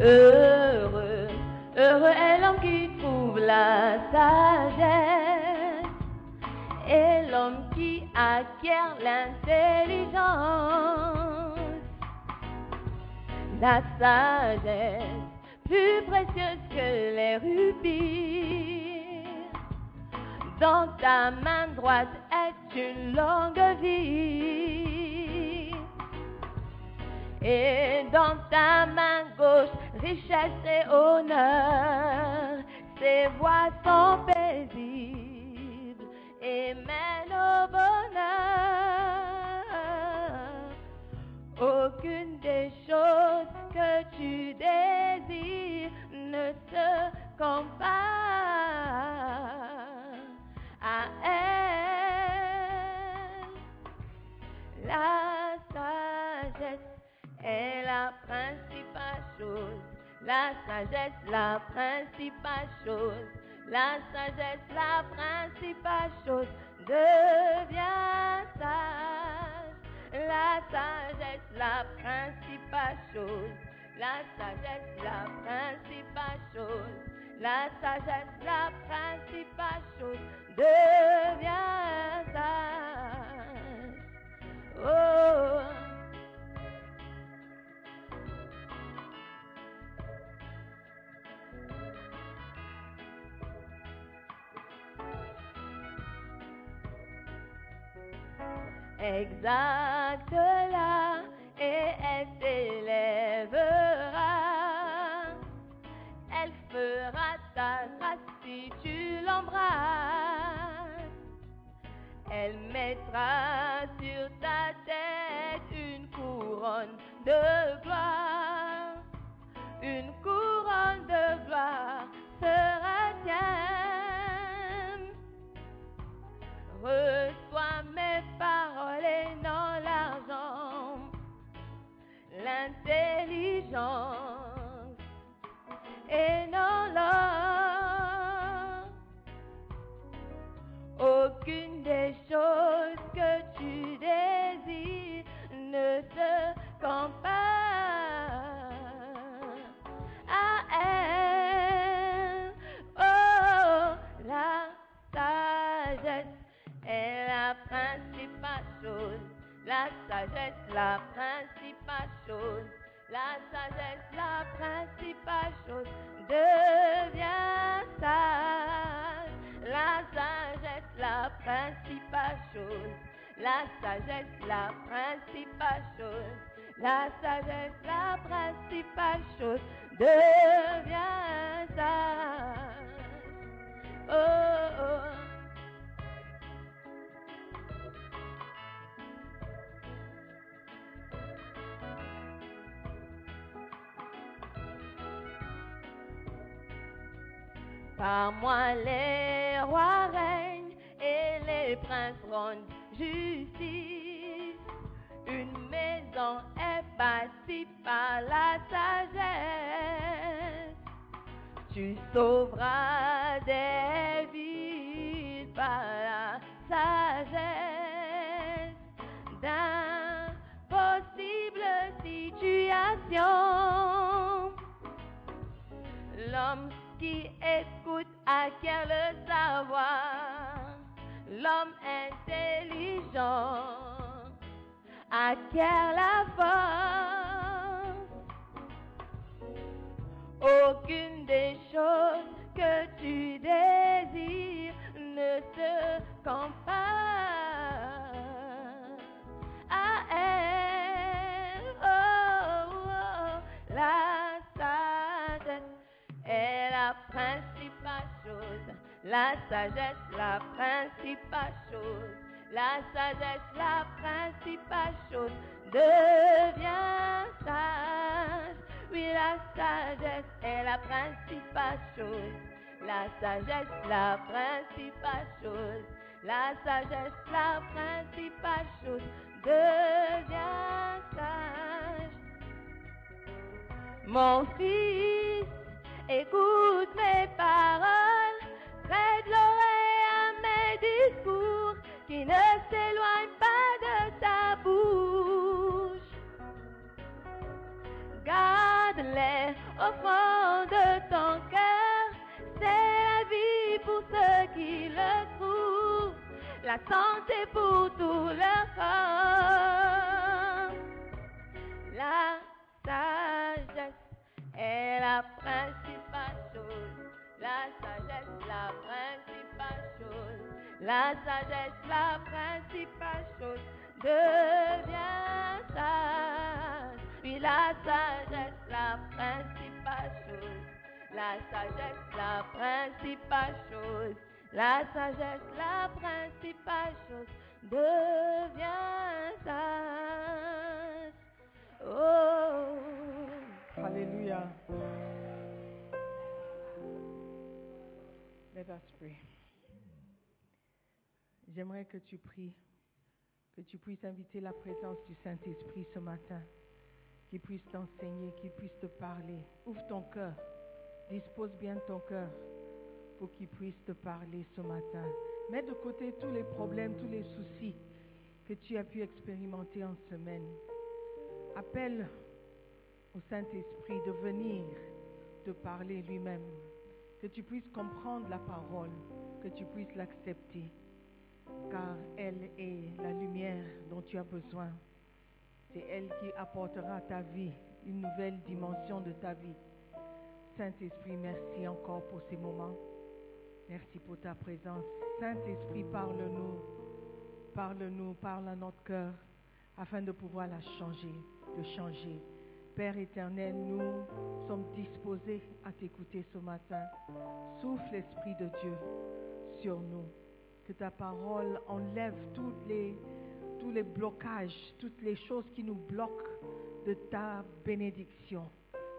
Heureux, heureux est l'homme qui trouve la sagesse et l'homme qui acquiert l'intelligence. La sagesse, plus précieuse que les rubis, dans ta main droite est une longue vie. Et dans ta main gauche, richesse et honneur, ces voies sont paisibles et mènent au bonheur. Aucune des choses que tu désires ne se compare à elle. La sagesse est la principale chose. La sagesse, la principale chose. La sagesse, la principale chose. Deviens sage. La sagesse, la principale chose. La sagesse, la principale chose. La sagesse, la principale chose. Deviens sage. Oh. Exacte-la et elle t'élèvera. Elle fera ta grâce si tu l'embrasses. Elle mettra La sagesse, la principale chose. La sagesse, la principale chose. Deviens sage. La sagesse, la principale chose. La sagesse, la principale chose. La sagesse, la principale chose. Deviens sage. Oh, oh. Par moi les rois règnent et les princes rendent justice. Une maison est bâtie par la sagesse. Tu sauveras des vies par la sagesse d'impossibles situations. L'homme qui écoute acquiert le savoir. L'homme intelligent acquiert la force. Aucune des choses que tu désires ne se compare La sagesse, la principale chose. La sagesse, la principale chose. Deviens sage. Oui, la sagesse est la principale chose. La sagesse, la principale chose. La sagesse, la principale chose. Deviens sage. Mon fils, écoute mes paroles, prête l'oreille à mes discours, qui ne s'éloignent pas de ta bouche. Garde-les au fond de ton cœur, c'est la vie pour ceux qui le trouvent, la santé pour tout leur corps. La sagesse est la principale chose. La sagesse, la principale chose. La sagesse, la principale chose. Deviens sage. Puis la sagesse, la principale chose. La sagesse, la principale chose. La sagesse, la principale chose. Deviens sage. Oh. Alléluia. J'aimerais que tu pries, que tu puisses inviter la présence du Saint-Esprit ce matin, qu'il puisse t'enseigner, qu'il puisse te parler. Ouvre ton cœur, dispose bien ton cœur pour qu'il puisse te parler ce matin. Mets de côté tous les problèmes, tous les soucis que tu as pu expérimenter en semaine. Appelle au Saint-Esprit de venir te parler lui-même, que tu puisses comprendre la parole, que tu puisses l'accepter, car elle est la lumière dont tu as besoin. C'est elle qui apportera à ta vie une nouvelle dimension de ta vie. Saint-Esprit, merci encore pour ces moments. Merci pour ta présence. Saint-Esprit, parle-nous, parle-nous, parle à notre cœur, afin de pouvoir la changer, de changer. Père éternel, nous sommes disposés à t'écouter ce matin. Souffle l'Esprit de Dieu sur nous. Que ta parole enlève tous les blocages, toutes les choses qui nous bloquent de ta bénédiction.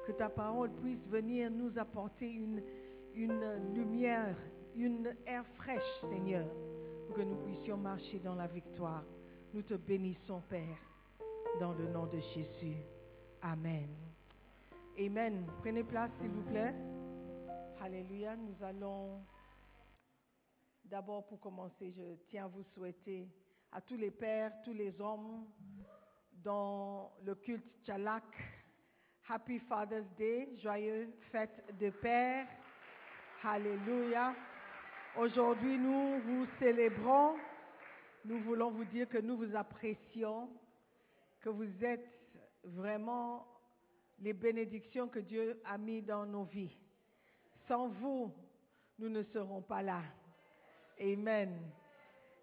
Que ta parole puisse venir nous apporter une, une lumière, une air fraîche, Seigneur, pour que nous puissions marcher dans la victoire. Nous te bénissons, Père, dans le nom de Jésus. Amen. Amen. Prenez place, s'il vous plaît. Alléluia. Nous allons d'abord, pour commencer, je tiens à vous souhaiter à tous les pères, tous les hommes dans le culte Tchalak, Happy Father's Day, joyeux fête de père. Alléluia. Aujourd'hui, nous vous célébrons. Nous voulons vous dire que nous vous apprécions, que vous êtes vraiment les bénédictions que Dieu a mis dans nos vies. Sans vous, nous ne serons pas là. Amen.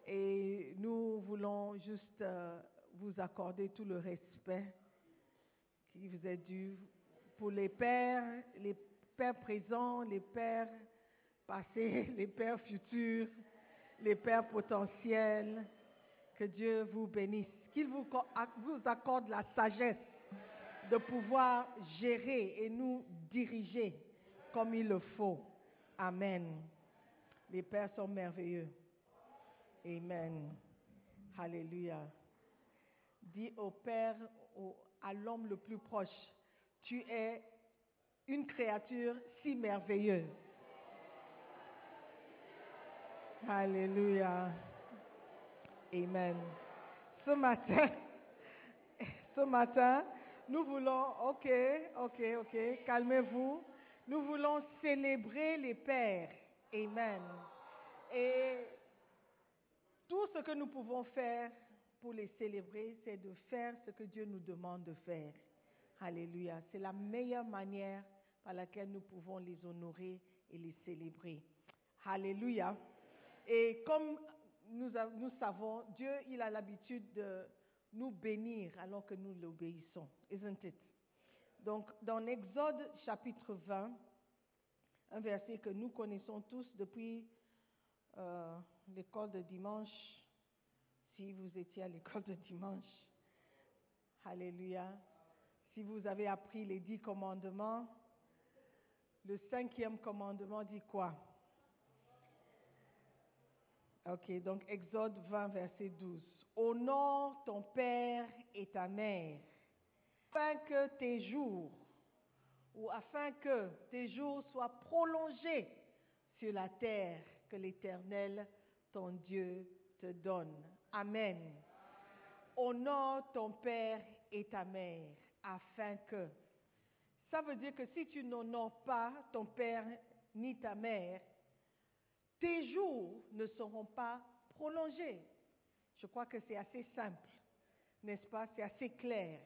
Et nous voulons juste euh, vous accorder tout le respect qui vous est dû pour les pères, les pères présents, les pères passés, les pères futurs, les pères potentiels. Que Dieu vous bénisse. Qu'il vous accorde la sagesse de pouvoir gérer et nous diriger comme il le faut. Amen. Les pères sont merveilleux. Amen. Alléluia. Dis au Père, à l'homme le plus proche, tu es une créature si merveilleuse. Alléluia. Amen. Ce matin, ce matin, nous voulons, ok, ok, ok, calmez-vous. Nous voulons célébrer les pères. Amen. Et tout ce que nous pouvons faire pour les célébrer, c'est de faire ce que Dieu nous demande de faire. Alléluia. C'est la meilleure manière par laquelle nous pouvons les honorer et les célébrer. Alléluia. Et comme nous, nous savons, Dieu, il a l'habitude de nous bénir alors que nous l'obéissons. Isn't it? Donc, dans Exode chapitre 20, un verset que nous connaissons tous depuis euh, l'école de dimanche, si vous étiez à l'école de dimanche. Alléluia. Si vous avez appris les dix commandements, le cinquième commandement dit quoi? Ok, donc Exode 20, verset 12. Honore ton père et ta mère, afin que tes jours, ou afin que tes jours soient prolongés sur la terre que l'Éternel, ton Dieu, te donne. Amen. Honore ton père et ta mère, afin que. Ça veut dire que si tu n'honores pas ton père ni ta mère, tes jours ne seront pas prolongés. Je crois que c'est assez simple, n'est-ce pas? C'est assez clair.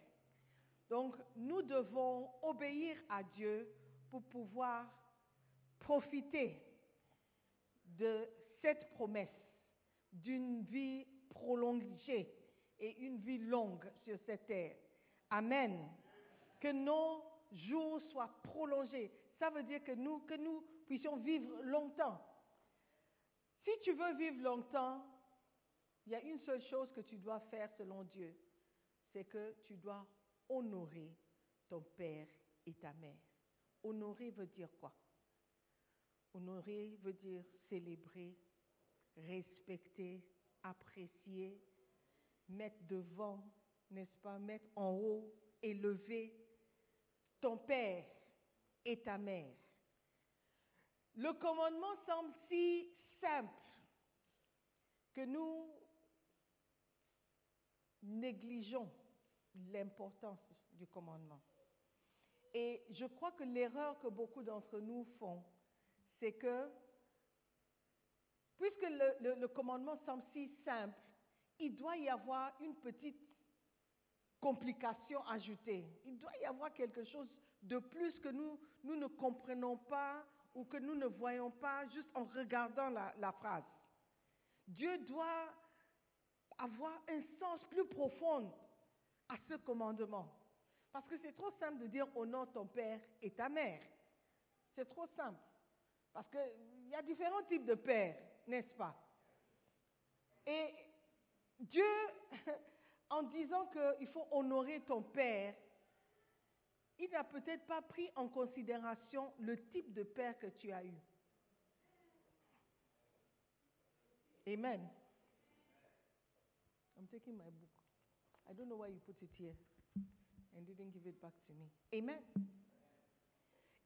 Donc, nous devons obéir à Dieu pour pouvoir profiter de cette promesse d'une vie prolongée et une vie longue sur cette terre. Amen. Que nos jours soient prolongés. Ça veut dire que nous, que nous puissions vivre longtemps. Si tu veux vivre longtemps, il y a une seule chose que tu dois faire selon Dieu, c'est que tu dois honorer ton père et ta mère. Honorer veut dire quoi? Honorer veut dire célébrer, respecter, apprécier, mettre devant, n'est-ce pas, mettre en haut, élever ton père et ta mère. Le commandement semble si simple que nous négligeons l'importance du commandement. Et je crois que l'erreur que beaucoup d'entre nous font, c'est que, puisque le, commandement semble si simple, il doit y avoir une petite complication ajoutée. Il doit y avoir quelque chose de plus que nous, nous ne comprenons pas ou que nous ne voyons pas juste en regardant la, la phrase. Dieu doit avoir un sens plus profond à ce commandement. Parce que c'est trop simple de dire honore ton père et ta mère. C'est trop simple. Parce qu'il y a différents types de pères, n'est-ce pas? Et Dieu, en disant qu'il faut honorer ton père, il n'a peut-être pas pris en considération le type de père que tu as eu. Amen. I'm taking my book. I don't know why you put it here and didn't give it back to me. Amen.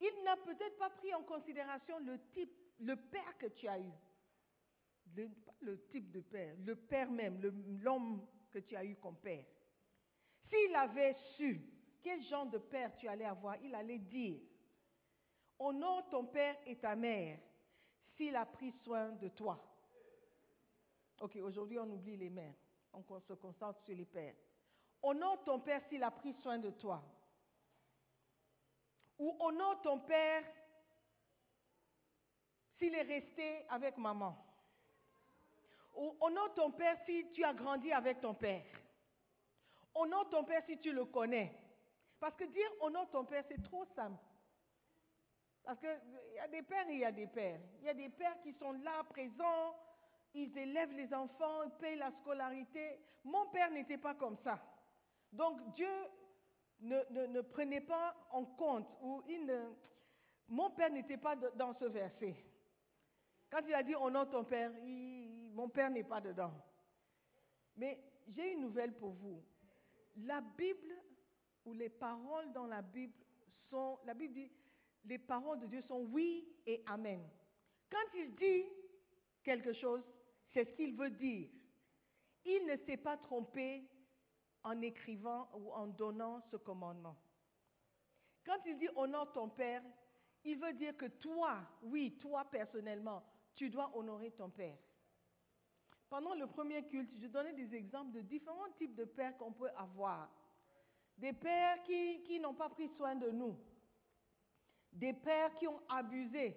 Il n'a peut-être pas pris en considération le type, le père que tu as eu. Le, type de père, le père même, l'homme que tu as eu comme père. S'il avait su quel genre de père tu allais avoir, il allait dire, honore ton père et ta mère s'il a pris soin de toi. Ok, aujourd'hui on oublie les mères, on se concentre sur les pères. Honore ton père s'il a pris soin de toi. Ou honore ton père s'il est resté avec maman. Ou honore ton père si tu as grandi avec ton père. Honore ton père si tu le connais. Parce que dire honore ton père, c'est trop simple. Parce qu'il y a des pères et il y a des pères. Il y a des pères qui sont là, présents, ils élèvent les enfants, ils payent la scolarité. Mon père n'était pas comme ça. Donc Dieu ne, prenait pas en compte ou il ne, Mon père n'était pas dans ce verset. Quand il a dit honore ton père, mon père n'est pas dedans. Mais j'ai une nouvelle pour vous. La Bible ou les paroles dans la Bible sont, la Bible dit, les paroles de Dieu sont oui et amen. Quand il dit quelque chose, c'est ce qu'il veut dire. Il ne s'est pas trompé en écrivant ou en donnant ce commandement. Quand il dit honore ton père, il veut dire que toi, oui, toi personnellement, tu dois honorer ton père. Pendant le premier culte, je donnais des exemples de différents types de pères qu'on peut avoir. Des pères qui, qui n'ont pas pris soin de nous. Des pères qui ont abusé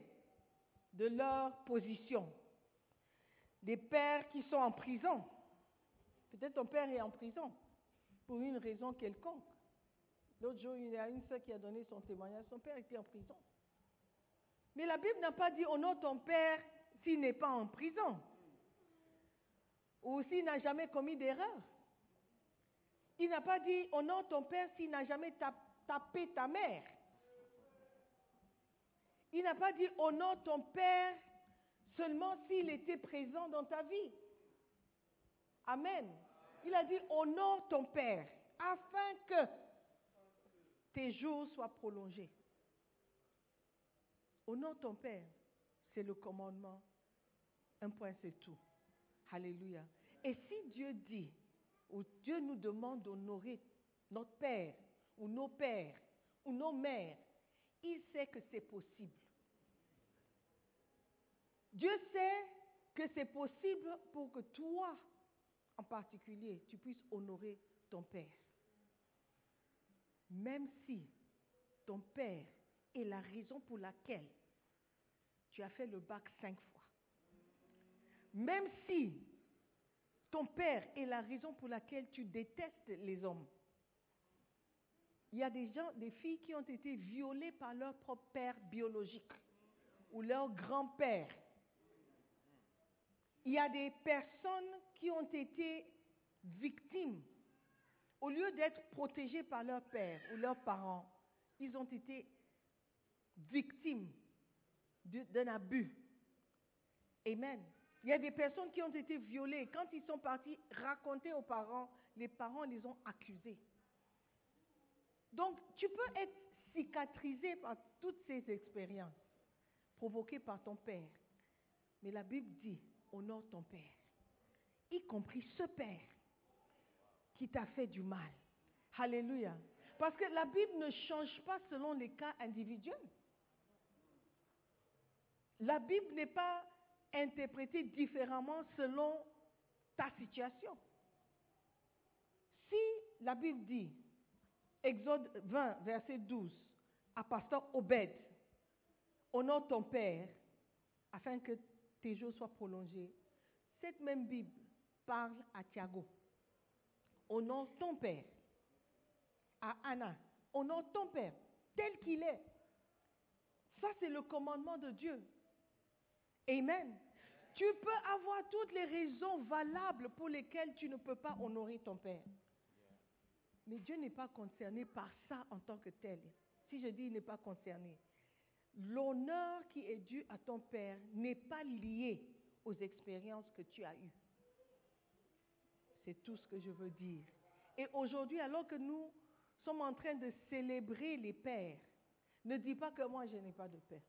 de leur position. Des pères qui sont en prison. Peut-être ton père est en prison pour une raison quelconque. L'autre jour, il y a une sœur qui a donné son témoignage. Son père était en prison. Mais la Bible n'a pas dit honore ton père s'il n'est pas en prison. Ou s'il n'a jamais commis d'erreur. Il n'a pas dit honore ton père s'il n'a jamais tap- tapé ta mère. Il n'a pas dit honore ton père seulement s'il était présent dans ta vie. Amen. Il a dit honore ton père afin que tes jours soient prolongés. Honore ton père, c'est le commandement. Un point, c'est tout. Alléluia. Et si Dieu dit, ou Dieu nous demande d'honorer notre père, ou nos pères, ou nos mères, il sait que c'est possible. Dieu sait que c'est possible pour que toi, en particulier, tu puisses honorer ton père. Même si ton père est la raison pour laquelle tu as fait le bac cinq fois. Même si ton père est la raison pour laquelle tu détestes les hommes. Il y a des gens, des filles qui ont été violées par leur propre père biologique ou leur grand-père. Il y a des personnes qui ont été victimes. Au lieu d'être protégées par leur père ou leurs parents, ils ont été victimes d'un abus. Amen. Il y a des personnes qui ont été violées. Quand ils sont partis raconter aux parents, les parents les ont accusés. Donc, tu peux être cicatrisé par toutes ces expériences provoquées par ton père. Mais la Bible dit, honore ton père, y compris ce père qui t'a fait du mal. Alléluia. Parce que la Bible ne change pas selon les cas individuels. La Bible n'est pas interprétée différemment selon ta situation. Si la Bible dit, Exode 20, verset 12, à pasteur Obed, honore ton père afin que tes jours soient prolongés, cette même Bible parle à Thiago. Honore ton père. À Anna, honore ton père tel qu'il est. Ça, c'est le commandement de Dieu. Amen. Tu peux avoir toutes les raisons valables pour lesquelles tu ne peux pas honorer ton père. Mais Dieu n'est pas concerné par ça en tant que tel. Si je dis il n'est pas concerné, l'honneur qui est dû à ton père n'est pas lié aux expériences que tu as eues. C'est tout ce que je veux dire. Et aujourd'hui, alors que nous sommes en train de célébrer les pères, ne dis pas que moi je n'ai pas de père,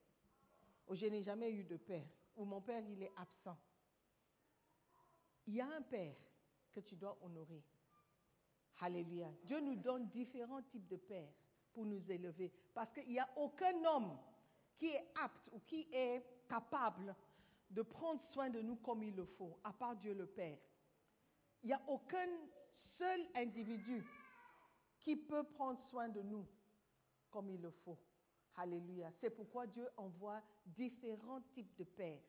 ou je n'ai jamais eu de père, ou mon père il est absent. Il y a un père que tu dois honorer. Alléluia. Dieu nous donne différents types de pères pour nous élever. Parce qu'il n'y a aucun homme qui est apte ou qui est capable de prendre soin de nous comme il le faut, à part Dieu le Père. Il n'y a aucun seul individu qui peut prendre soin de nous comme il le faut. Alléluia. C'est pourquoi Dieu envoie différents types de pères.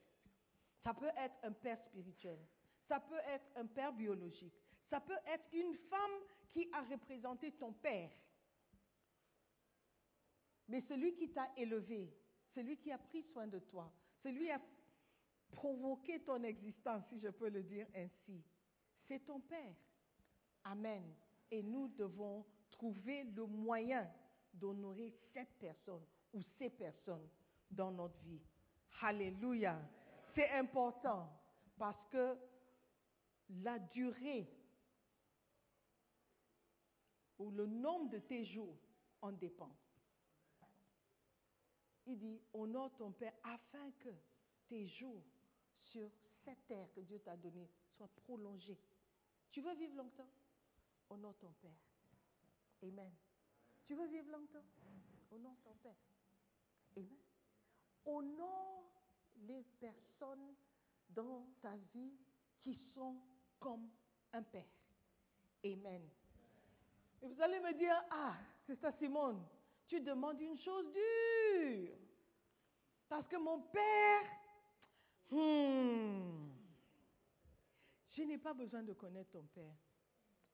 Ça peut être un père spirituel, ça peut être un père biologique, ça peut être une femme qui a représenté ton père. Mais celui qui t'a élevé, celui qui a pris soin de toi, celui qui a provoqué ton existence, si je peux le dire ainsi, c'est ton père. Amen. Et nous devons trouver le moyen d'honorer cette personne ou ces personnes dans notre vie. Alléluia. C'est important parce que la durée ou le nombre de tes jours en dépend. Il dit, honore ton Père afin que tes jours sur cette terre que Dieu t'a donnée soient prolongés. Tu veux vivre longtemps? Honore ton Père. Amen. Tu veux vivre longtemps? Honore ton Père. Amen. Honore les personnes dans ta vie qui sont comme un Père. Amen. Et vous allez me dire, ah, c'est ça Simone, tu demandes une chose dure. Parce que mon Père, hmm, je n'ai pas besoin de connaître ton Père.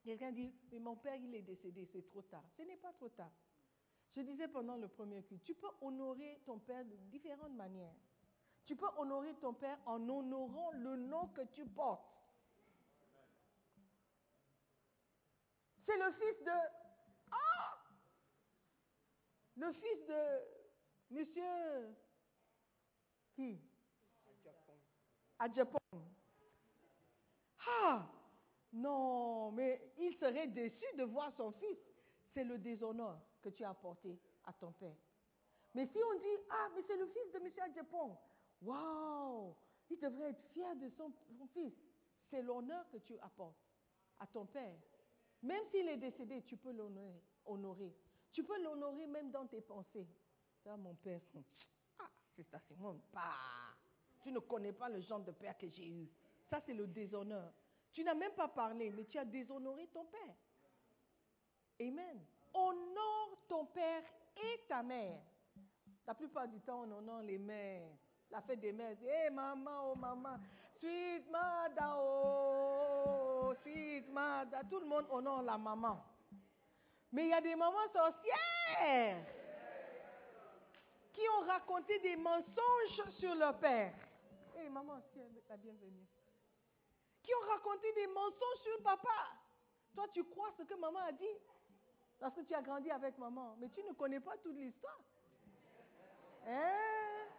Quelqu'un dit, mais mon Père, il est décédé, c'est trop tard. Ce n'est pas trop tard. Je disais pendant le premier culte, tu peux honorer ton Père de différentes manières. Tu peux honorer ton Père en honorant le nom que tu portes. C'est le fils de... Le fils de monsieur... Qui? Adjapong. Ah Non, mais il serait déçu de voir son fils. C'est le déshonneur que tu as apporté à ton père. Mais si on dit, ah, mais c'est le fils de monsieur Adjapong. Waouh Il devrait être fier de son fils. C'est l'honneur que tu apportes à ton père. Même s'il est décédé, tu peux l'honorer. Tu peux l'honorer même dans tes pensées. Ça, mon père, ah, c'est ça, c'est mon père. Tu ne connais pas le genre de père que j'ai eu. Ça, c'est le déshonneur. Tu n'as même pas parlé, mais tu as déshonoré ton père. Amen. Honore ton père et ta mère. La plupart du temps, on honore les mères. La fête des mères, c'est Hé maman, oh maman, sweet mother, oh, sweet mother. Tout le monde honore la maman. Mais il y a des mamans sorcières qui ont raconté des mensonges sur leur père. Hé maman, la bienvenue. Qui ont raconté des mensonges sur papa. Toi, tu crois ce que maman a dit? Parce que tu as grandi avec maman, mais tu ne connais pas toute l'histoire. Hein?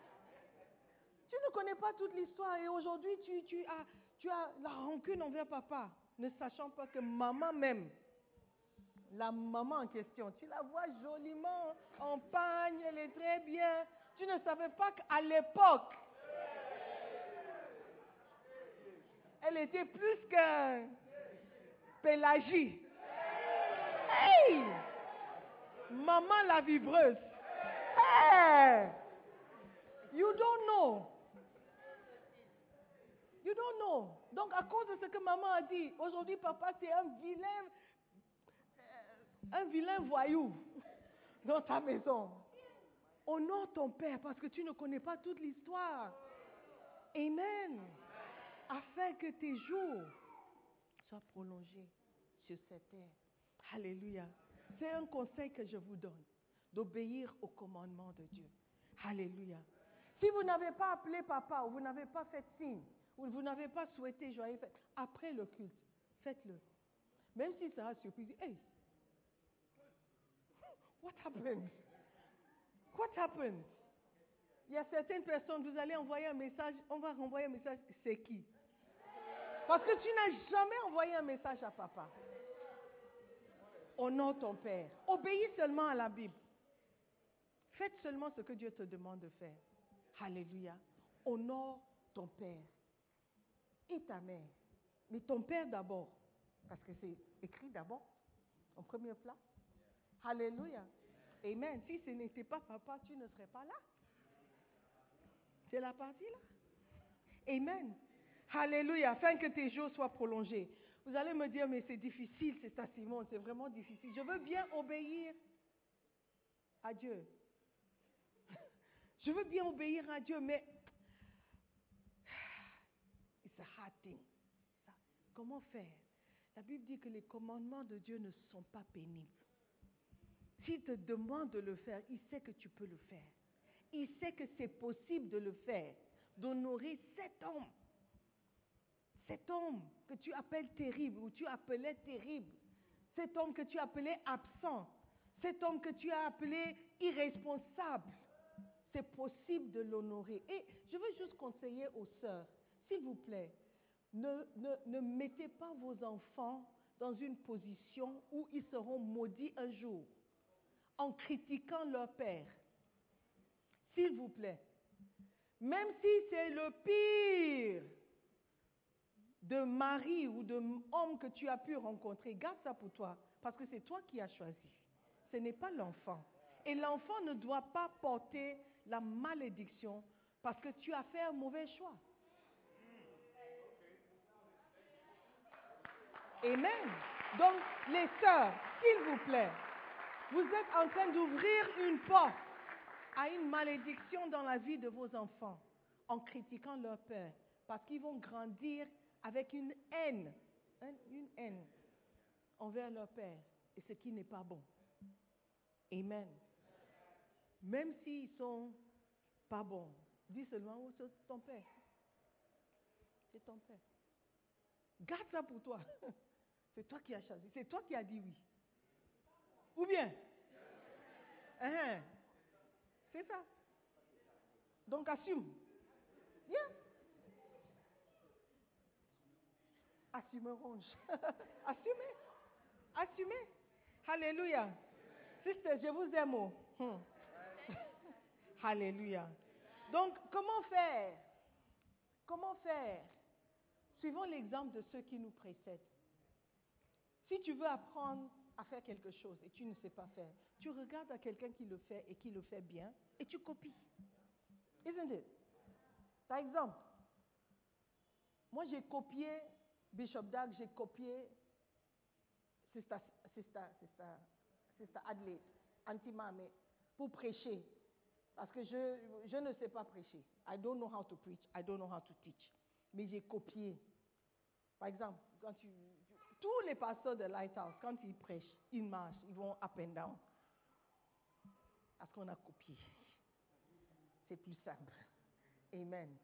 Tu ne connais pas toute l'histoire et aujourd'hui tu, tu, as, tu as la rancune envers papa, ne sachant pas que maman même, la maman en question, tu la vois joliment en pagne, elle est très bien. Tu ne savais pas qu'à l'époque, elle était plus qu'un pélagie. Hey! Maman la vibreuse. Hey! You don't know. You don't know. Donc, à cause de ce que maman a dit, aujourd'hui, papa, c'est un vilain, un vilain voyou dans ta maison. Honore ton père parce que tu ne connais pas toute l'histoire. Amen. Afin que tes jours soient prolongés sur cette terre. Alléluia. C'est un conseil que je vous donne, d'obéir au commandement de Dieu. Alléluia. Si vous n'avez pas appelé papa ou vous n'avez pas fait signe, ou vous n'avez pas souhaité joyeux fête, après le culte, faites-le. Même si ça a surpris, hey, what happened? What happened? Il y a certaines personnes, vous allez envoyer un message, on va renvoyer un message, c'est qui? Parce que tu n'as jamais envoyé un message à papa. Honore ton père. Obéis seulement à la Bible. Faites seulement ce que Dieu te demande de faire. Alléluia. Honore ton père et ta mère. Mais ton père d'abord. Parce que c'est écrit d'abord, en premier plat. Alléluia. Amen. Si ce n'était pas papa, tu ne serais pas là. C'est la partie là. Amen. Alléluia. Afin que tes jours soient prolongés. Vous allez me dire, mais c'est difficile, c'est ça, Simon, c'est vraiment difficile. Je veux bien obéir à Dieu. Je veux bien obéir à Dieu, mais it's a hard thing. Comment faire? La Bible dit que les commandements de Dieu ne sont pas pénibles. S'il te demande de le faire, il sait que tu peux le faire. Il sait que c'est possible de le faire, d'honorer cet homme. Cet homme que tu appelles terrible ou tu appelais terrible. Cet homme que tu appelais absent. Cet homme que tu as appelé irresponsable C'est possible de l'honorer. Et je veux juste conseiller aux sœurs, s'il vous plaît, ne, ne, mettez pas vos enfants dans une position où ils seront maudits un jour en critiquant leur père. S'il vous plaît. Même si c'est le pire de mari ou de homme que tu as pu rencontrer, garde ça pour toi, parce que c'est toi qui as choisi. Ce n'est pas l'enfant. Et l'enfant ne doit pas porter la malédiction parce que tu as fait un mauvais choix. Amen. Donc, les sœurs, s'il vous plaît, vous êtes en train d'ouvrir une porte à une malédiction dans la vie de vos enfants en critiquant leur père, parce qu'ils vont grandir avec une haine, hein, une haine envers leur père, et ce qui n'est pas bon. Amen. Même s'ils sont pas bons, dis seulement, oh, c'est ton père. C'est ton père. Garde ça pour toi. C'est toi qui as choisi. C'est toi qui as dit oui. Ou bien? Hein? C'est ça. Donc assume. Bien. Assumez ronge. Assumez. Assumez. Alléluia. Sister, je vous aime. Hmm. Alléluia. Donc, comment faire? Comment faire? Suivons l'exemple de ceux qui nous précèdent. Si tu veux apprendre à faire quelque chose et tu ne sais pas faire, tu regardes à quelqu'un qui le fait et qui le fait bien et tu copies. Isn't it? Par exemple, moi j'ai copié Bishop Dag, j'ai copié Sister, Sister, Sister, Sister Adelaide, Antimame, pour prêcher. Parce que je, je ne sais pas prêcher. I don't know how to preach, I don't know how to teach. Mais j'ai copié. Par exemple, quand tu, tous les pasteurs de Lighthouse, quand ils prêchent, ils marchent, ils vont up and down. Parce qu'on a copié. C'est plus simple. Amen.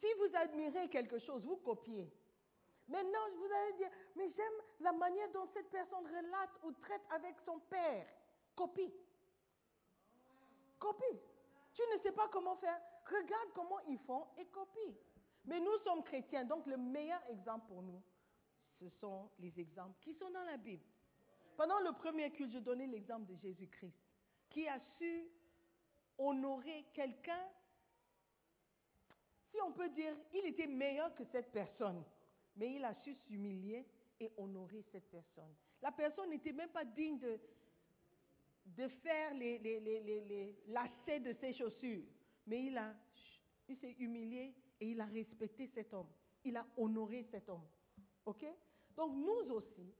Si vous admirez quelque chose, vous copiez. Maintenant, vous allez dire, mais j'aime la manière dont cette personne relate ou traite avec son père. Copie. Copie. Tu ne sais pas comment faire. Regarde comment ils font et copie. Mais nous sommes chrétiens, donc le meilleur exemple pour nous, ce sont les exemples qui sont dans la Bible. Pendant le premier culte, je donnais l'exemple de Jésus-Christ, qui a su honorer quelqu'un, si on peut dire, il était meilleur que cette personne, mais il a su s'humilier et honorer cette personne. La personne n'était même pas digne de, faire les, de ses chaussures, mais il, il s'est humilié et il a respecté cet homme. Il a honoré cet homme. OK? Donc nous aussi,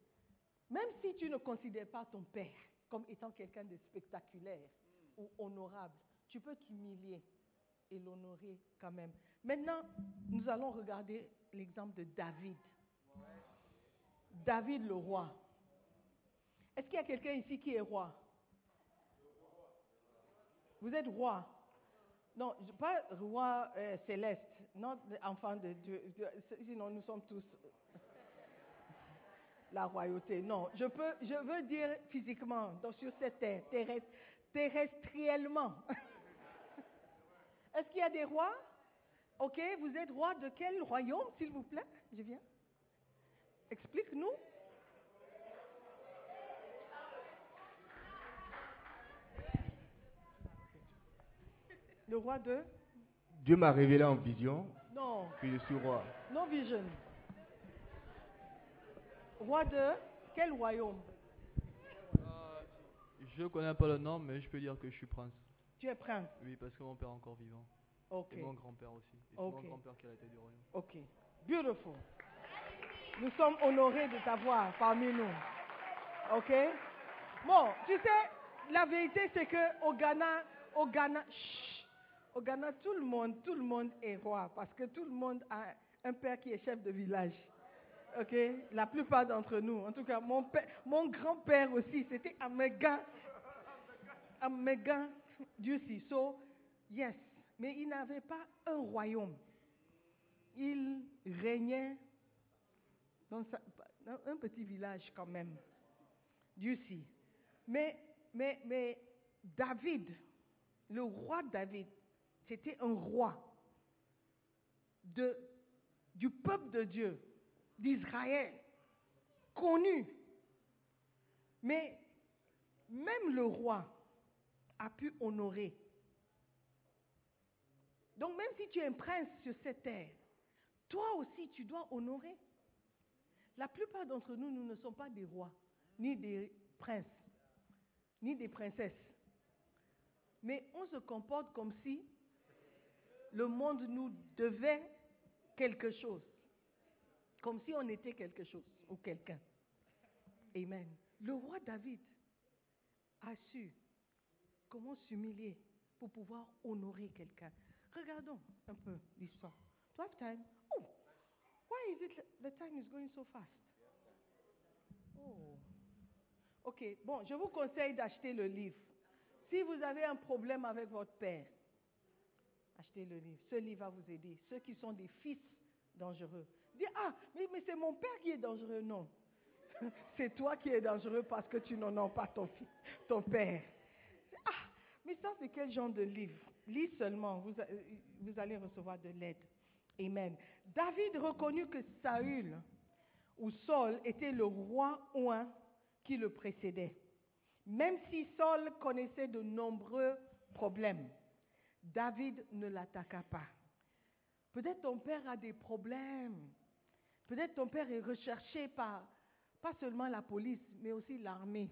même si tu ne considères pas ton père comme étant quelqu'un de spectaculaire ou honorable, tu peux t'humilier et l'honorer quand même. Maintenant, nous allons regarder l'exemple de David. David le roi. Est-ce qu'il y a quelqu'un ici qui est roi? Vous êtes roi non, pas roi euh, céleste, non enfant de Dieu. Sinon, nous sommes tous la royauté. Non, je, peux, je veux dire physiquement, donc sur cette terre, terrestre, terrestriellement. Est-ce qu'il y a des rois? Ok, vous êtes roi de quel royaume, s'il vous plaît? Je viens. Explique-nous. Le roi de? Dieu m'a révélé en vision Non, que je suis roi. no vision. Roi de quel royaume? Euh, je connais pas le nom, mais je peux dire que je suis prince. Tu es prince? Oui, parce que mon père est encore vivant. Ok. Et mon grand-père aussi. Et c'est mon grand-père qui a été du royaume. Ok. Beautiful. Nous sommes honorés de t'avoir parmi nous. Ok? Bon, tu sais, la vérité c'est que au Ghana, au Ghana, chut, au Ghana, tout le monde, tout le monde est roi parce que tout le monde a un père qui est chef de village. Ok? La plupart d'entre nous, en tout cas, mon père, mon grand-père aussi, c'était un méga, un méga Dieu So, yes. Mais il n'avait pas un royaume il régnait dans, un petit village quand même. Dieu sait. Mais, mais, mais David, le roi David, c'était un roi de, du peuple de Dieu, d'Israël, connu. Mais même le roi a pu honorer. Donc même si tu es un prince sur cette terre, toi aussi tu dois honorer. La plupart d'entre nous, nous ne sommes pas des rois, ni des princes, ni des princesses. Mais on se comporte comme si le monde nous devait quelque chose. Comme si on était quelque chose ou quelqu'un. Amen. Le roi David a su comment s'humilier pour pouvoir honorer quelqu'un. Regardons un peu l'histoire. Do have time? Oh, why is it the time is going so fast? Oh. Ok, bon, je vous conseille d'acheter le livre. Si vous avez un problème avec votre père, achetez le livre. Ce livre va vous aider. Ceux qui sont des fils dangereux. Ah, mais, c'est mon père qui est dangereux. Non. c'est toi qui es dangereux parce que tu n'honores pas ton, père. Ah, mais ça, c'est quel genre de livre? Lis seulement, vous, allez recevoir de l'aide. Amen. David reconnut que Saül ou Saul était le roi oint qui le précédait. Même si Saul connaissait de nombreux problèmes, David ne l'attaqua pas. Peut-être ton père a des problèmes. Peut-être ton père est recherché par pas seulement la police, mais aussi l'armée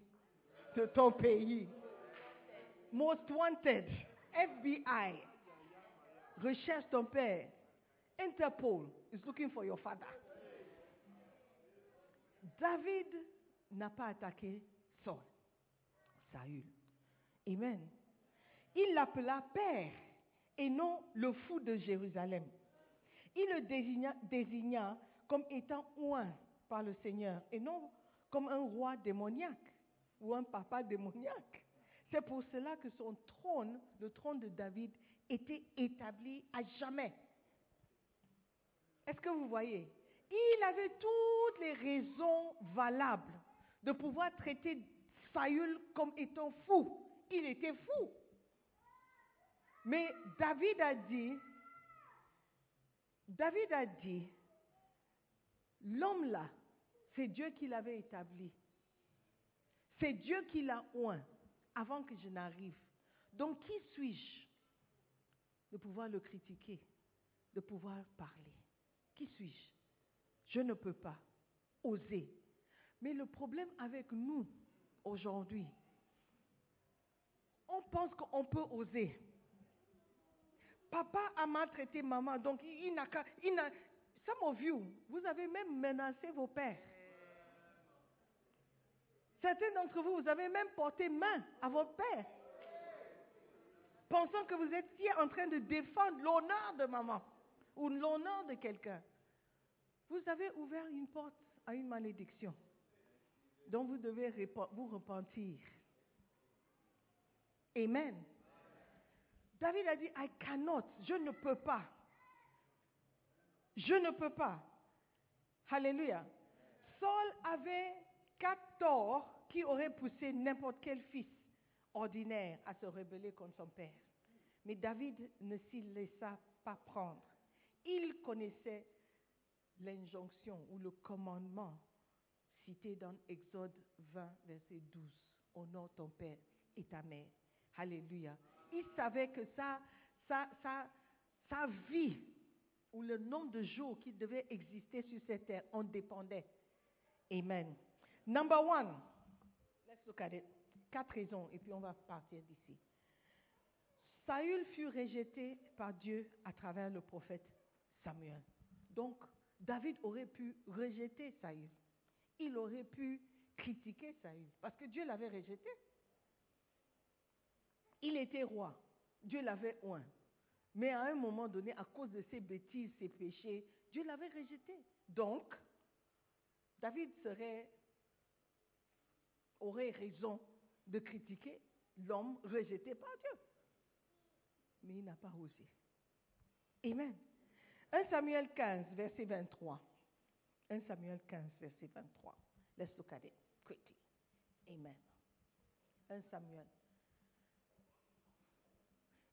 de ton pays. Most Wanted, FBI, recherche ton père. Interpol is looking for your father. David n'a pas attaqué Saul, Saül. Amen. Il l'appela père et non le fou de Jérusalem. Il le désigna, désigna comme étant oint par le Seigneur et non comme un roi démoniaque ou un papa démoniaque. C'est pour cela que son trône, le trône de David, était établi à jamais. Est-ce que vous voyez? Il avait toutes les raisons valables de pouvoir traiter Saül comme étant fou. Il était fou. Mais David a dit, David a dit, l'homme là, c'est Dieu qui l'avait établi. C'est Dieu qui l'a oint avant que je n'arrive. Donc qui suis-je de pouvoir le critiquer, de pouvoir parler? Qui suis-je? Je ne peux pas oser. Mais le problème avec nous aujourd'hui, on pense qu'on peut oser. Papa a maltraité maman, donc il n'a qu'à. Some of you, vous avez même menacé vos pères. Certains d'entre vous, vous avez même porté main à votre père, pensant que vous étiez en train de défendre l'honneur de maman ou l'honneur de quelqu'un. Vous avez ouvert une porte à une malédiction dont vous devez vous repentir. Amen. David a dit, I cannot, je ne peux pas. Je ne peux pas. Alléluia. Saul avait quatre torts qui auraient poussé n'importe quel fils ordinaire à se rebeller contre son père. Mais David ne s'y laissa pas prendre. Il connaissait l'injonction ou le commandement cité dans Exode 20, verset 12. Honore ton père et ta mère. Alléluia. Il savait que sa, sa, sa, sa vie ou le nombre de jours qu'il devait exister sur cette terre en dépendait. Amen. Number one. Let's look at it. Quatre raisons et puis on va partir d'ici. Saül fut rejeté par Dieu à travers le prophète Samuel. Donc, David aurait pu rejeter Saül. Il aurait pu critiquer Saül parce que Dieu l'avait rejeté. Il était roi. Dieu l'avait oint. Mais à un moment donné, à cause de ses bêtises, ses péchés, Dieu l'avait rejeté. Donc, David aurait raison de critiquer l'homme rejeté par Dieu. Mais il n'a pas osé. Amen. 1 Samuel 15, verset 23. 1 Samuel 15, verset 23. Let's look at it quickly. Amen. 1 Samuel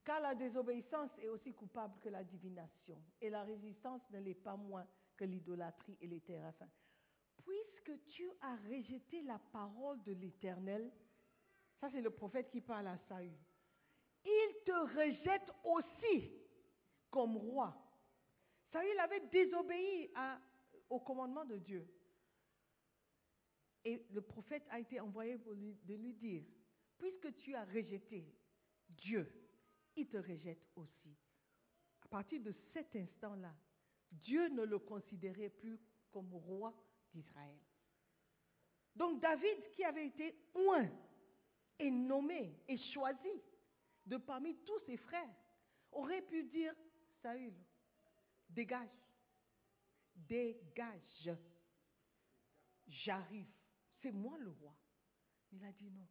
Car la désobéissance est aussi coupable que la divination, et la résistance ne l'est pas moins que l'idolâtrie et les terrassins. Puisque tu as rejeté la parole de l'Éternel, ça c'est le prophète qui parle à Saül, il te rejette aussi comme roi. Saül avait désobéi au commandement de Dieu. Et le prophète a été envoyé pour de lui dire, puisque tu as rejeté Dieu, il te rejette aussi. À partir de cet instant-là, Dieu ne le considérait plus comme roi d'Israël. Donc David, qui avait été oint et nommé et choisi de parmi tous ses frères, aurait pu dire, Saül, dégage, dégage, j'arrive, c'est moi le roi. Il a dit non,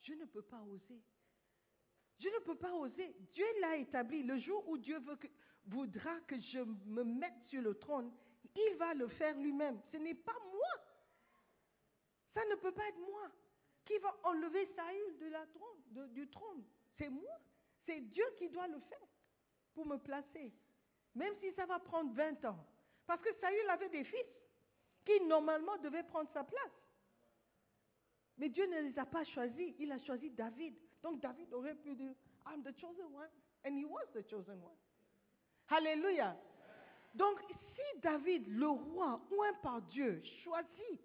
je ne peux pas oser. Je ne peux pas oser. Dieu l'a établi. Le jour où Dieu voudra que je me mette sur le trône, il va le faire lui-même. Ce n'est pas moi. Ça ne peut pas être moi qui va enlever Saül du trône. C'est moi. C'est Dieu qui doit le faire pour me placer. Même si ça va prendre 20 ans. Parce que Saül avait des fils qui normalement devaient prendre sa place. Mais Dieu ne les a pas choisis. Il a choisi David. Donc David aurait pu dire, I'm the chosen one. And he was the chosen one. Alléluia. Donc si David, le roi, oint par Dieu, choisi,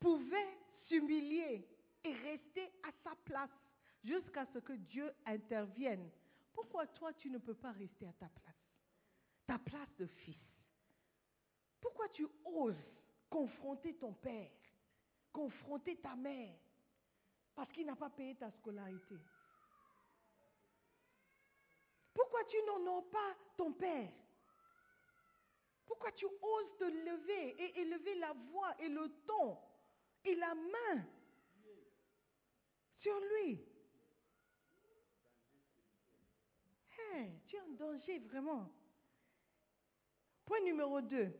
pouvait s'humilier et rester à sa place jusqu'à ce que Dieu intervienne, pourquoi toi tu ne peux pas rester à ta place? Ta place de fils. Pourquoi tu oses confronter ton père, confronter ta mère, parce qu'il n'a pas payé ta scolarité Pourquoi tu n'honores pas ton père? Pourquoi tu oses te lever et élever la voix et le ton et la main sur lui? Hey, tu es en danger vraiment. Point numéro 2.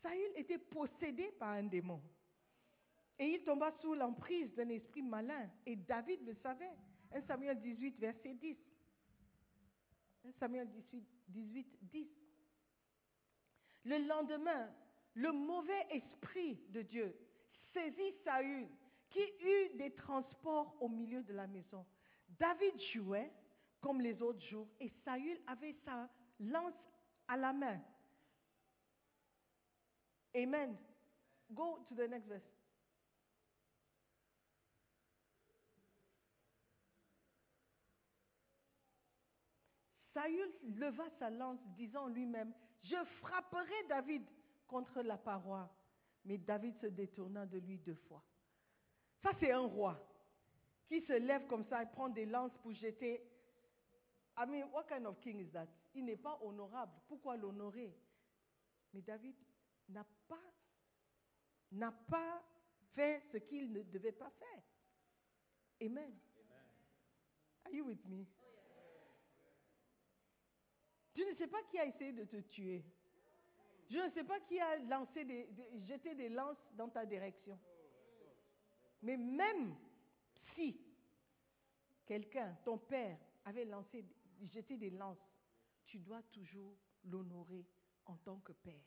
Saül était possédé par un démon. Et il tomba sous l'emprise d'un esprit malin. Et David le savait. 1 Samuel 18, verset 10. 1 Samuel 18, 18 10. Le lendemain, le mauvais esprit de Dieu saisit Saül, qui eut des transports au milieu de la maison. David jouait comme les autres jours, et Saül avait sa lance à la main. Amen. Go to the next verse. Saül leva sa lance, disant lui-même, je frapperai David contre la paroi. Mais David se détourna de lui deux fois. Ça, c'est un roi qui se lève comme ça et prend des lances pour jeter. I mean, what kind of king is that? Il n'est pas honorable. Pourquoi l'honorer? Mais David n'a pas, n'a pas fait ce qu'il ne devait pas faire. Amen. Are you with me? Je ne sais pas qui a essayé de te tuer. Je ne sais pas qui a lancé des, jeté des lances dans ta direction. Mais même si quelqu'un, ton père, avait lancé, jeté des lances, tu dois toujours l'honorer en tant que père.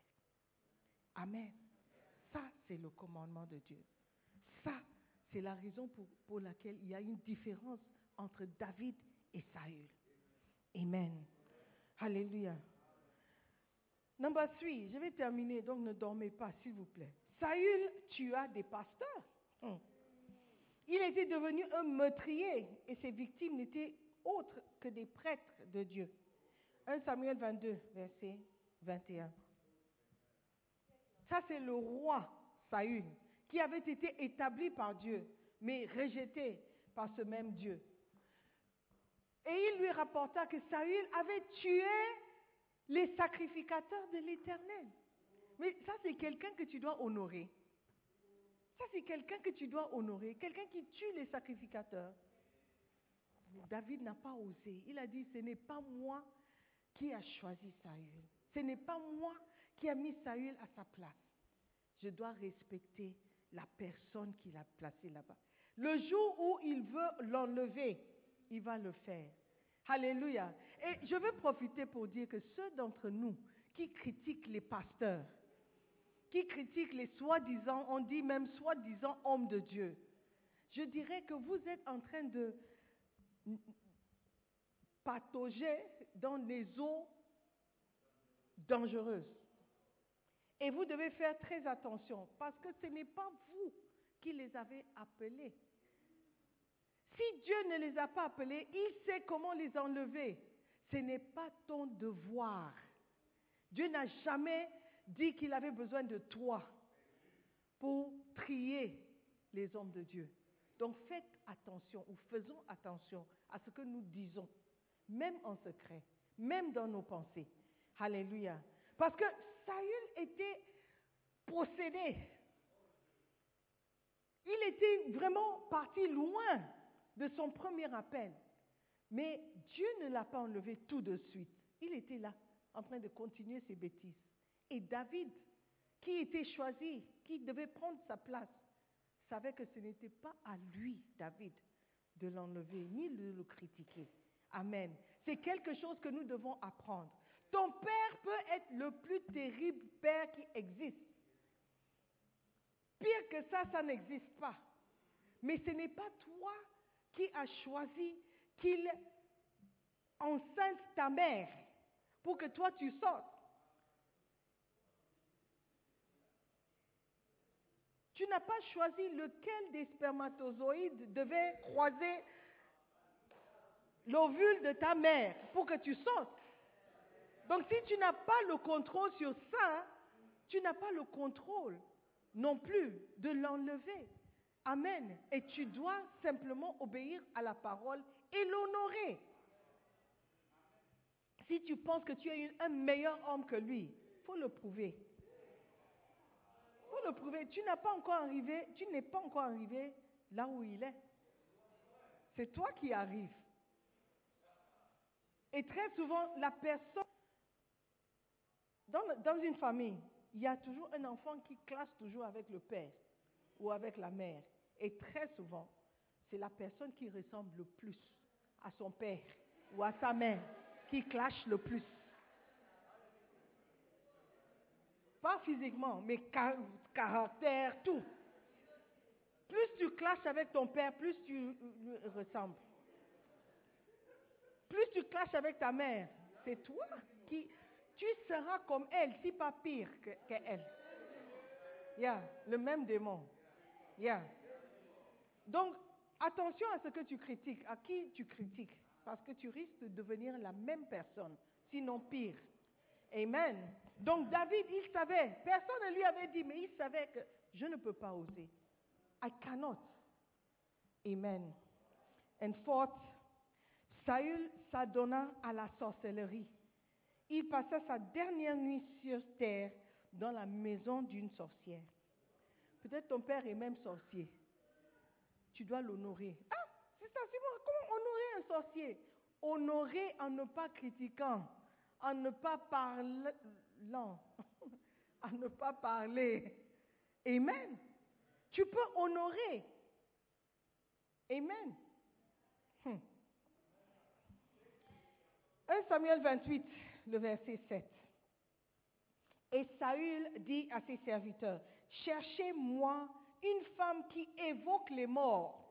Amen. Ça, c'est le commandement de Dieu. Ça, c'est la raison pour laquelle il y a une différence entre David et Saül. Amen. Alléluia. Number three, je vais terminer, donc ne dormez pas, s'il vous plaît. Saül tua des pasteurs. Hum. Il était devenu un meurtrier et ses victimes n'étaient autres que des prêtres de Dieu. 1 Samuel 22, verset 21. Ça, c'est le roi Saül qui avait été établi par Dieu, mais rejeté par ce même Dieu. Et il lui rapporta que Saül avait tué les sacrificateurs de l'Éternel. Mais ça, c'est quelqu'un que tu dois honorer. Ça, c'est quelqu'un que tu dois honorer, quelqu'un qui tue les sacrificateurs. David n'a pas osé. Il a dit, ce n'est pas moi qui a choisi Saül. Ce n'est pas moi qui a mis Saül à sa place. Je dois respecter la personne qu'il a placée là-bas. Le jour où il veut l'enlever, il va le faire. Alléluia. Et je veux profiter pour dire que ceux d'entre nous qui critiquent les pasteurs, qui critiquent les soi-disant, on dit même soi-disant hommes de Dieu, je dirais que vous êtes en train de patauger dans les eaux dangereuses. Et vous devez faire très attention parce que ce n'est pas vous qui les avez appelés. Si Dieu ne les a pas appelés, il sait comment les enlever. Ce n'est pas ton devoir. Dieu n'a jamais dit qu'il avait besoin de toi pour trier les hommes de Dieu. Donc faites attention ou faisons attention à ce que nous disons, même en secret, même dans nos pensées. Alléluia. Parce que Saül était possédé. Il était vraiment parti loin de son premier appel. Mais Dieu ne l'a pas enlevé tout de suite. Il était là, en train de continuer ses bêtises. Et David, qui était choisi, qui devait prendre sa place, savait que ce n'était pas à lui, David, de l'enlever, ni de le critiquer. Amen. C'est quelque chose que nous devons apprendre. Ton père peut être le plus terrible père qui existe. Pire que ça, ça n'existe pas. Mais ce n'est pas toi qui as choisi qu'il enceinte ta mère pour que toi tu sortes. Tu n'as pas choisi lequel des spermatozoïdes devait croiser l'ovule de ta mère pour que tu sortes. Donc si tu n'as pas le contrôle sur ça, tu n'as pas le contrôle non plus de l'enlever. Amen. Et tu dois simplement obéir à la parole et l'honorer. Si tu penses que tu es un meilleur homme que lui, faut le prouver. Faut le prouver. Tu n'as pas encore arrivé, tu n'es pas encore arrivé là où il est. C'est toi qui arrives. Et très souvent, la personne, dans une famille, il y a toujours un enfant qui classe toujours avec le père ou avec la mère. Et très souvent, c'est la personne qui ressemble le plus à son père ou à sa mère qui clash le plus. Pas physiquement, mais caractère, tout. Plus tu clashes avec ton père, plus tu lui ressembles. Plus tu clashes avec ta mère, c'est toi qui, tu seras comme elle, si pas pire qu'elle. Il y a le même démon. Yeah. Donc, attention à ce que tu critiques, à qui tu critiques, parce que tu risques de devenir la même personne, sinon pire. Amen. Donc, David, il savait, personne ne lui avait dit, mais il savait que je ne peux pas oser. I cannot. Amen. And fourth, Saül s'adonna à la sorcellerie. Il passa sa dernière nuit sur terre dans la maison d'une sorcière. Peut-être ton père est même sorcier. Tu dois l'honorer. Ah, c'est ça, c'est moi. Comment honorer un sorcier? Honorer en ne pas critiquant, en ne pas parlant, en ne pas parler. Amen. Tu peux honorer. Amen. 1 Samuel 28, le verset 7. Et Saül dit à ses serviteurs, cherchez-moi une femme qui évoque les morts,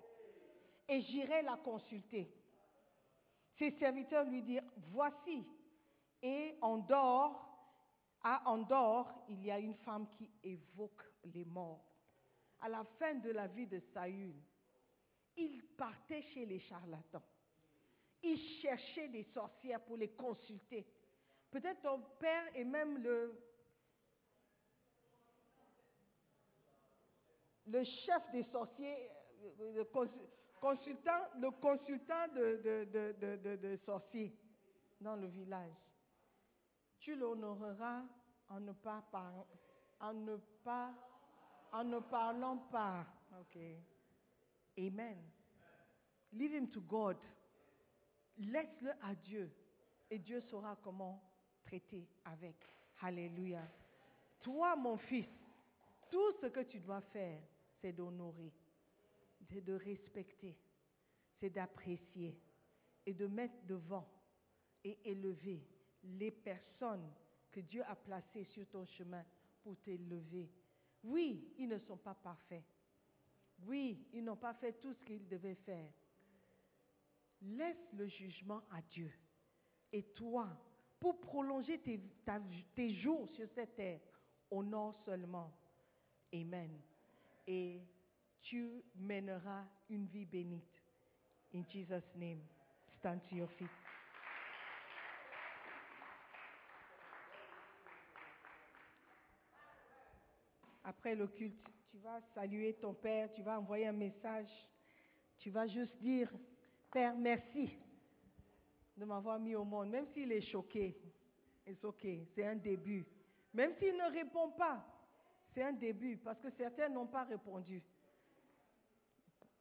et j'irai la consulter. Ses serviteurs lui dirent, voici, et en dehors, à Andorre, il y a une femme qui évoque les morts. À la fin de la vie de Saül, il partait chez les charlatans. Il cherchait des sorcières pour les consulter. Peut-être ton père est même le, le chef des sorciers, le consultant, le consultant de, sorciers dans le village. Tu l'honoreras en ne pas en ne parlant pas. Amen. Leave him to God. Laisse-le à Dieu et Dieu saura comment traiter avec. Alléluia. Toi, mon fils, tout ce que tu dois faire, c'est d'honorer, c'est de respecter, c'est d'apprécier. et de mettre devant et élever les personnes que Dieu a placées sur ton chemin pour t'élever. Oui, ils ne sont pas parfaits. Oui, ils n'ont pas fait tout ce qu'ils devaient faire. Laisse le jugement à Dieu. Et toi, pour prolonger tes, jours sur cette terre, honore seulement. Amen. Et tu mèneras une vie bénite. In Jesus' name, stand to your feet. Après le culte, tu vas saluer ton Père, tu vas envoyer un message, tu vas juste dire, Père, merci de m'avoir mis au monde, même s'il est choqué. C'est c'est un début. Même s'il ne répond pas, c'est un début, parce que certains n'ont pas répondu.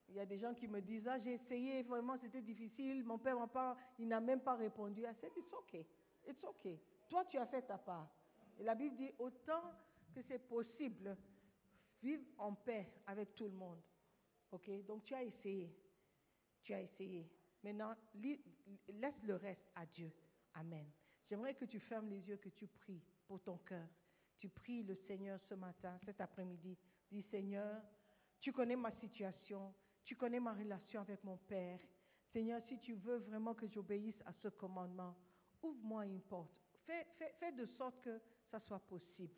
Il y a des gens qui me disent, ah, j'ai essayé, vraiment, c'était difficile, mon père pas, il n'a même pas répondu. I said, it's okay, it's okay. Toi, tu as fait ta part. Et la Bible dit, autant que c'est possible, vivre en paix avec tout le monde. Ok, donc tu as essayé, tu as essayé. Maintenant, laisse le reste à Dieu. Amen. J'aimerais que tu fermes les yeux, que tu pries pour ton cœur. Tu pries le Seigneur ce matin, cet après-midi. Dis Seigneur, tu connais ma situation, tu connais ma relation avec mon Père. Seigneur, si tu veux vraiment que j'obéisse à ce commandement, ouvre-moi une porte. Fais, de sorte que ça soit possible.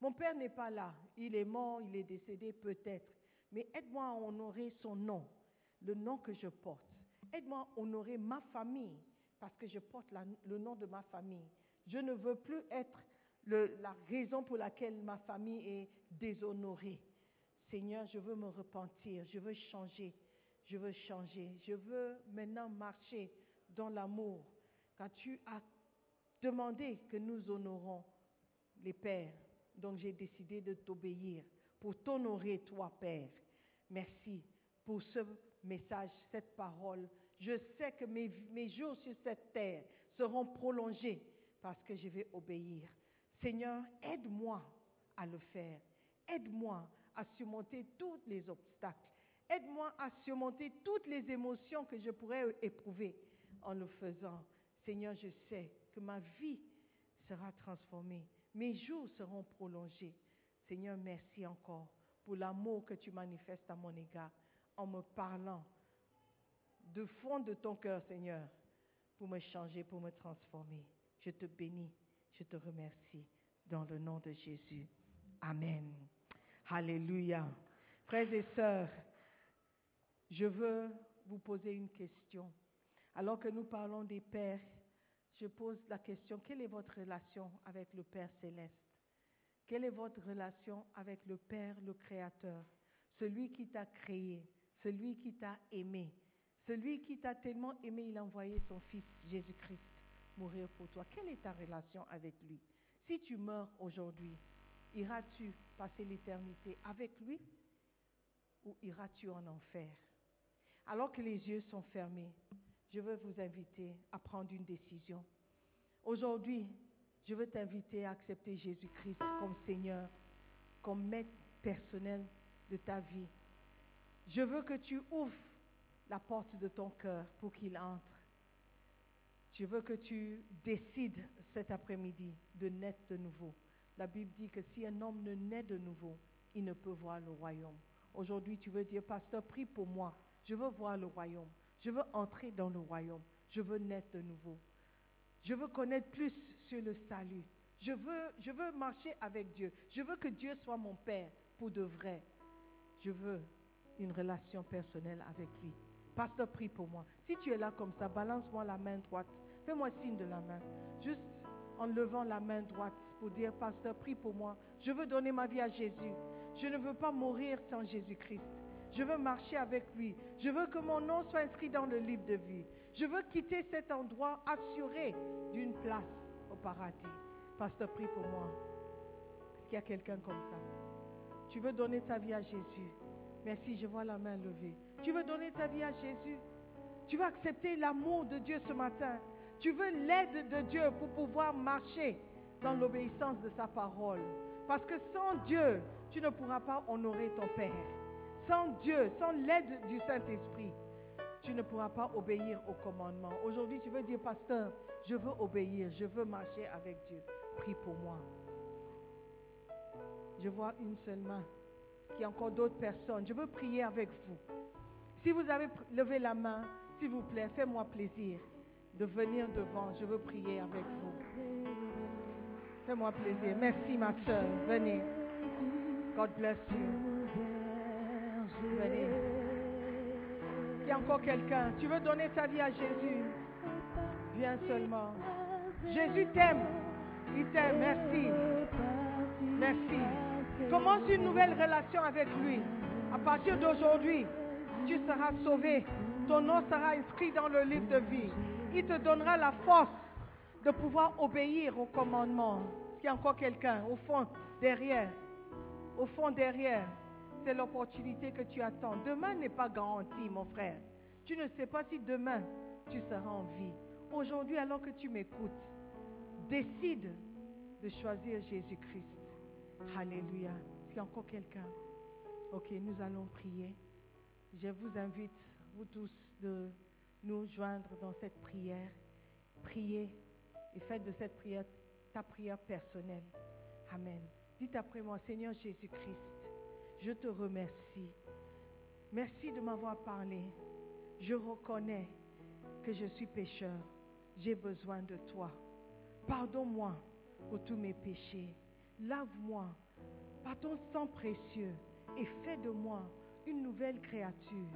Mon Père n'est pas là. Il est mort, il est décédé peut-être. Mais aide-moi à honorer son nom, le nom que je porte. Aide-moi à honorer ma famille, parce que je porte le nom de ma famille. Je ne veux plus être la raison pour laquelle ma famille est déshonorée. Seigneur, je veux me repentir, je veux changer, je veux changer, je veux maintenant marcher dans l'amour. Quand tu as demandé que nous honorons les pères, donc j'ai décidé de t'obéir pour t'honorer toi, Père. Merci pour ce message, cette parole. Je sais que mes jours sur cette terre seront prolongés parce que je vais obéir. Seigneur, aide-moi à le faire. Aide-moi à surmonter tous les obstacles. Aide-moi à surmonter toutes les émotions que je pourrais éprouver en le faisant. Seigneur, je sais que ma vie sera transformée. Mes jours seront prolongés. Seigneur, merci encore pour l'amour que tu manifestes à mon égard en me parlant de fond de ton cœur, Seigneur, pour me changer, pour me transformer. Je te bénis, je te remercie dans le nom de Jésus. Amen. Alléluia. Frères et sœurs, je veux vous poser une question. Alors que nous parlons des pères, je pose la question, quelle est votre relation avec le Père céleste? Quelle est votre relation avec le Père, le Créateur? Celui qui t'a créé, celui qui t'a aimé, celui qui t'a tellement aimé, il a envoyé son Fils Jésus-Christ pour toi. Quelle est ta relation avec lui? Si tu meurs aujourd'hui, iras-tu passer l'éternité avec lui ou iras-tu en enfer? Alors que les yeux sont fermés, je veux vous inviter à prendre une décision. Aujourd'hui, je veux t'inviter à accepter Jésus-Christ comme Seigneur, comme maître personnel de ta vie. Je veux que tu ouvres la porte de ton cœur pour qu'il entre. Je veux que tu décides cet après-midi de naître de nouveau. La Bible dit que si un homme ne naît de nouveau, il ne peut voir le royaume. Aujourd'hui, tu veux dire, pasteur, prie pour moi. Je veux voir le royaume. Je veux entrer dans le royaume. Je veux naître de nouveau. Je veux connaître plus sur le salut. Je veux, je veux marcher avec Dieu. Je veux que Dieu soit mon Père pour de vrai. Je veux une relation personnelle avec lui. Pasteur, prie pour moi. Si tu es là comme ça, balance-moi la main droite. Fais-moi signe de la main. Juste en levant la main droite pour dire, Pasteur, prie pour moi. Je veux donner ma vie à Jésus. Je ne veux pas mourir sans Jésus-Christ. Je veux marcher avec lui. Je veux que mon nom soit inscrit dans le livre de vie. Je veux quitter cet endroit assuré d'une place au paradis. Pasteur, prie pour moi. Est-ce qu'il y a quelqu'un comme ça? Tu veux donner ta vie à Jésus. Merci, je vois la main levée. Tu veux donner ta vie à Jésus? Tu veux accepter l'amour de Dieu ce matin? Tu veux l'aide de Dieu pour pouvoir marcher dans l'obéissance de sa parole. Parce que sans Dieu, tu ne pourras pas honorer ton Père. Sans Dieu, sans l'aide du Saint-Esprit, tu ne pourras pas obéir au commandement. Aujourd'hui, tu veux dire, pasteur, je veux obéir, je veux marcher avec Dieu. Prie pour moi. Je vois une seule main. Il y a encore d'autres personnes? Je veux prier avec vous. Si vous avez levé la main, s'il vous plaît, faites-moi plaisir de venir devant. Je veux prier avec vous. Fais-moi plaisir. Merci, ma soeur. Venez. God bless you. Venez. Il y a encore quelqu'un. Tu veux donner ta vie à Jésus? Viens seulement. Jésus t'aime. Il t'aime. Merci. Merci. Commence une nouvelle relation avec lui. À partir d'aujourd'hui, tu seras sauvé. Ton nom sera inscrit dans le livre de vie. Il te donnera la force de pouvoir obéir au commandement. Il y a encore quelqu'un au fond, derrière. Au fond, derrière. C'est l'opportunité que tu attends. Demain n'est pas garanti, mon frère. Tu ne sais pas si demain tu seras en vie. Aujourd'hui, alors que tu m'écoutes, décide de choisir Jésus-Christ. Alléluia. Est-ce qu'il y a encore quelqu'un Ok, nous allons prier. Je vous invite, vous tous, de nous joindre dans cette prière. Priez et faites de cette prière ta prière personnelle. Amen. Dites après moi, Seigneur Jésus-Christ, je te remercie. Merci de m'avoir parlé. Je reconnais que je suis pécheur. J'ai besoin de toi. Pardonne-moi pour tous mes péchés. Lave-moi par ton sang précieux et fais de moi une nouvelle créature.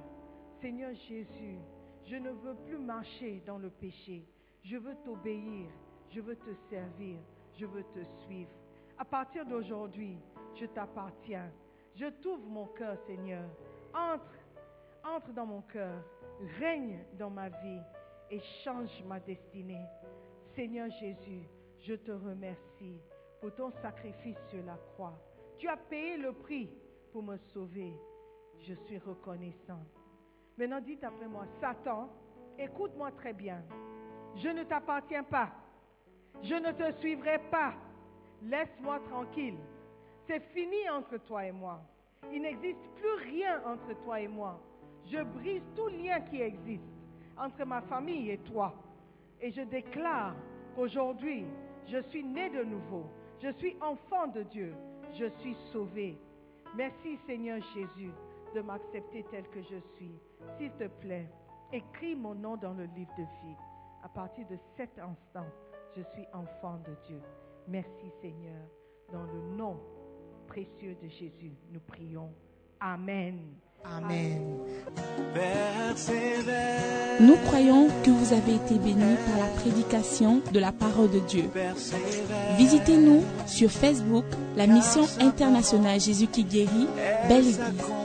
Seigneur Jésus, je ne veux plus marcher dans le péché. Je veux t'obéir. Je veux te servir. Je veux te suivre. À partir d'aujourd'hui, je t'appartiens. Je t'ouvre mon cœur, Seigneur. Entre, entre dans mon cœur. Règne dans ma vie et change ma destinée. Seigneur Jésus, je te remercie pour ton sacrifice sur la croix. Tu as payé le prix pour me sauver. Je suis reconnaissant. Maintenant, dites après moi, Satan, écoute-moi très bien. Je ne t'appartiens pas. Je ne te suivrai pas. Laisse-moi tranquille. C'est fini entre toi et moi. Il n'existe plus rien entre toi et moi. Je brise tout lien qui existe entre ma famille et toi. Et je déclare qu'aujourd'hui, je suis né de nouveau. Je suis enfant de Dieu. Je suis sauvé. Merci Seigneur Jésus de m'accepter tel que je suis. S'il te plaît, écris mon nom dans le livre de vie. À partir de cet instant, je suis enfant de Dieu. Merci Seigneur. Dans le nom précieux de Jésus, nous prions. Amen. Amen. Nous croyons que vous avez été bénis par la prédication de la parole de Dieu. Visitez-nous sur Facebook, la mission internationale Jésus qui guérit, Belle Église.